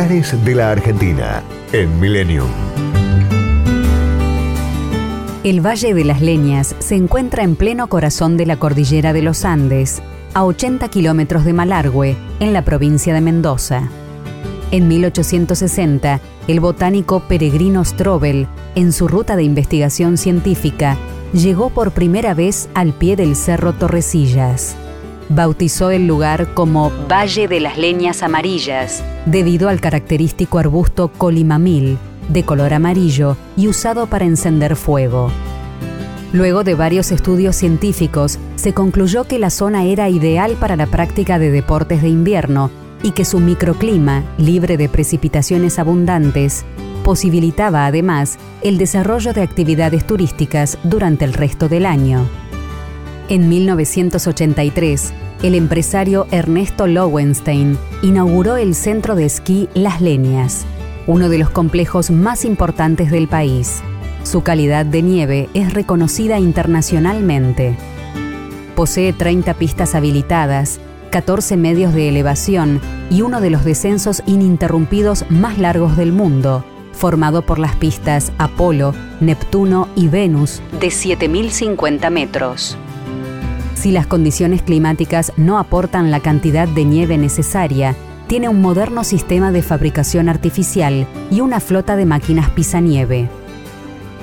De la Argentina en Millennium. El Valle de las Leñas se encuentra en pleno corazón de la cordillera de los Andes, a 80 kilómetros de Malargüe, en la provincia de Mendoza. En 1860, el botánico Peregrino Strobel, en su ruta de investigación científica, llegó por primera vez al pie del cerro Torrecillas. Bautizó el lugar como Valle de las Leñas Amarillas, debido al característico arbusto colimamil, de color amarillo y usado para encender fuego. Luego de varios estudios científicos, se concluyó que la zona era ideal para la práctica de deportes de invierno y que su microclima, libre de precipitaciones abundantes, posibilitaba además el desarrollo de actividades turísticas durante el resto del año. En 1983, el empresario Ernesto Lowenstein inauguró el centro de esquí Las Leñas, uno de los complejos más importantes del país. Su calidad de nieve es reconocida internacionalmente. Posee 30 pistas habilitadas, 14 medios de elevación y uno de los descensos ininterrumpidos más largos del mundo, formado por las pistas Apolo, Neptuno y Venus de 7.050 metros. Si las condiciones climáticas no aportan la cantidad de nieve necesaria, tiene un moderno sistema de fabricación artificial y una flota de máquinas pisanieve.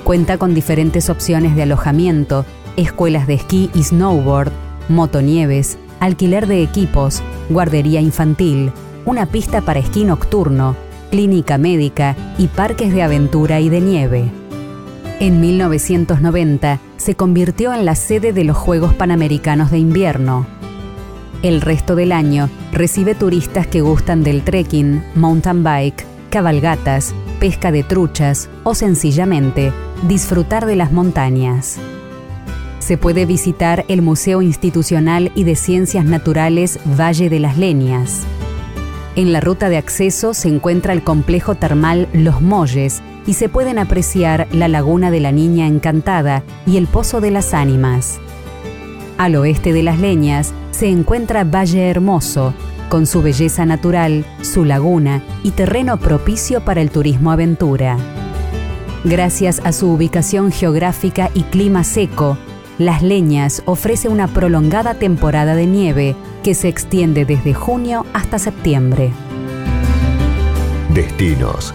Cuenta con diferentes opciones de alojamiento, escuelas de esquí y snowboard, motonieves, alquiler de equipos, guardería infantil, una pista para esquí nocturno, clínica médica y parques de aventura y de nieve. En 1990 se convirtió en la sede de los Juegos Panamericanos de Invierno. El resto del año recibe turistas que gustan del trekking, mountain bike, cabalgatas, pesca de truchas o sencillamente disfrutar de las montañas. Se puede visitar el Museo Institucional y de Ciencias Naturales Valle de las Leñas. En la ruta de acceso se encuentra el complejo termal Los Molles y se pueden apreciar la Laguna de la Niña Encantada y el Pozo de las Ánimas. Al oeste de las Leñas se encuentra Valle Hermoso, con su belleza natural, su laguna y terreno propicio para el turismo aventura. Gracias a su ubicación geográfica y clima seco, Las Leñas ofrece una prolongada temporada de nieve que se extiende desde junio hasta septiembre. Destinos,